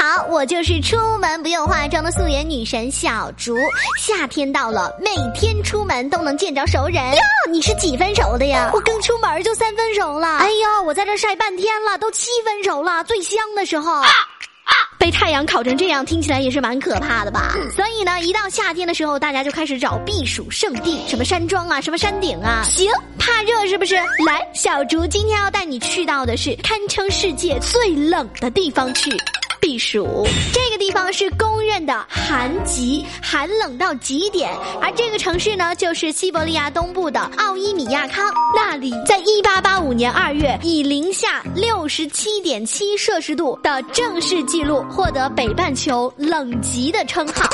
好，我就是出门不用化妆的素颜女神小竹。夏天到了，每天出门都能见着熟人哟。你是几分熟的呀？我刚出门就三分熟了。哎呦，我在这晒半天了，都七分熟了，最香的时候。被太阳烤成这样，听起来也是蛮可怕的吧？所以呢，一到夏天的时候，大家就开始找避暑胜地，什么山庄啊，什么山顶啊。行，怕热是不是？来，小竹今天要带你去到的是堪称世界最冷的地方去。避暑，这个地方是公认的寒极，寒冷到极点。而这个城市呢，就是西伯利亚东部的奥伊米亚康。那里在一八八五年二月，以零下六十七点七摄氏度的正式记录，获得北半球冷极的称号。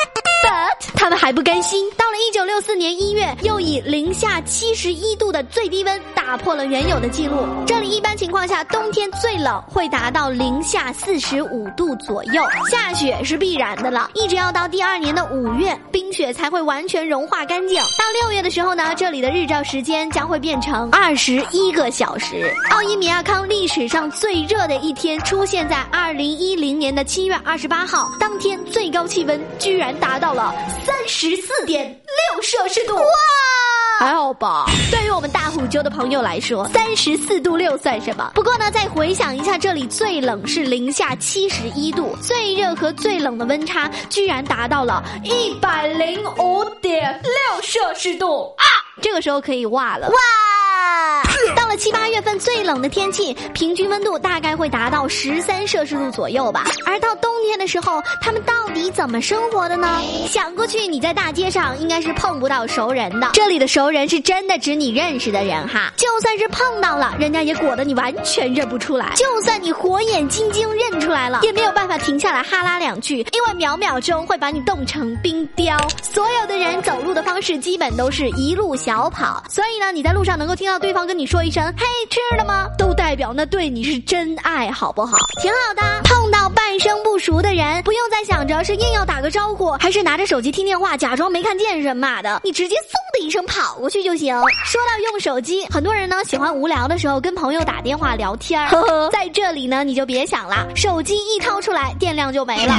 他们还不甘心，到了一九六四年一月，又以零下七十一度的最低温打破了原有的记录。这里一般情况下冬天最冷会达到零下四十五度左右，下雪是必然的了。一直要到第二年的五月，冰雪才会完全融化干净。到六月的时候呢，这里的日照时间将会变成二十一个小时。奥伊米亚康历史上最热的一天出现在二零一零年的七月二十八号，当天最高气温居然达到。了三十四点六摄氏度，哇，还好吧？对于我们大虎丘的朋友来说，三十四度六算什么？不过呢，再回想一下，这里最冷是零下七十一度，最热和最冷的温差居然达到了一百零五点六摄氏度啊！这个时候可以哇了，哇！七八月份最冷的天气，平均温度大概会达到十三摄氏度左右吧。而到冬天的时候，他们到底怎么生活的呢？想过去你在大街上应该是碰不到熟人的。这里的熟人是真的指你认识的人哈，就算是碰到了，人家也裹得你完全认不出来。就算你火眼金睛认出来了，也没有办法停下来哈拉两句，因为秒秒钟会把你冻成冰雕。所有的人走路的方式基本都是一路小跑，所以呢，你在路上能够听到对方跟你说一声“嘿，吃了吗”，都代表那对你是真爱，好不好？挺好的。碰到半生不熟的人，不用再想着是硬要打个招呼，还是拿着手机听电话，假装没看见什么的，你直接嗖的一声跑过去就行。说到用手机，很多人呢喜欢无聊的时候跟朋友打电话聊天儿，在这里呢你就别想了，手机一掏出来，电量就没了。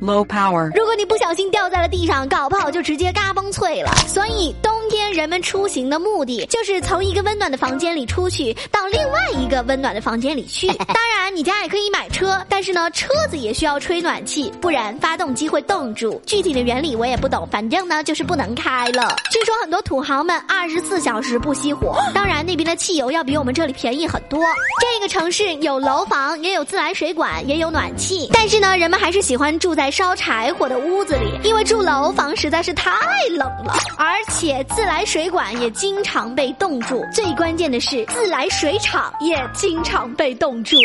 Low power。如果你不小心掉在了地上，搞不好就直接嘎嘣脆了。所以冬天人们出行的目的就是从一个温暖的房间里出去，到另外一个温暖的房间里去。当然，你家也可以买车，但是呢，车子也需要吹暖气，不然发动机会冻住。具体的原理我也不懂，反正呢就是不能开了。据说很多土豪们二十四小时不熄火，当然那边的汽油要比我们这里便宜很多。这个城市有楼房，也有自来水管，也有暖气，但是呢，人们还是喜欢住在烧柴火的屋子里，因为住楼房实在是太冷了，而且自来水管也经常被冻住。最关键的是，自来水厂也经常被冻住。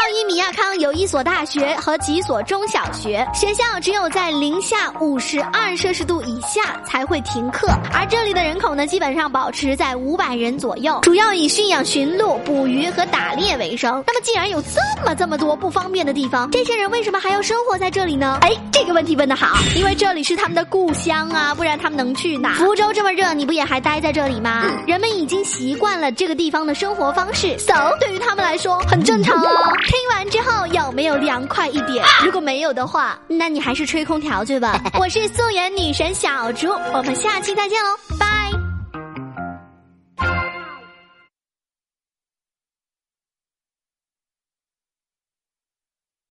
奥伊米亚康有一所大学和几所中小学，学校只有在零下五十二摄氏度以下才会停课，而这里的人口呢，基本上保持在五百人左右，主要以驯养驯鹿、捕鱼和打猎为生。那么，既然有这么这么多不方便的地方，这些人为什么还要生活在这里呢？哎，这个问题问得好，因为这里是他们的故乡啊，不然他们能去哪？福州这么热，你不也还待在这里吗？人们已经习惯了这个地方的生活方式，so 对于他们来说很正常啊。听完之后有没有凉快一点？如果没有的话，那你还是吹空调去吧。我是素颜女神小猪，我们下期再见喽，拜。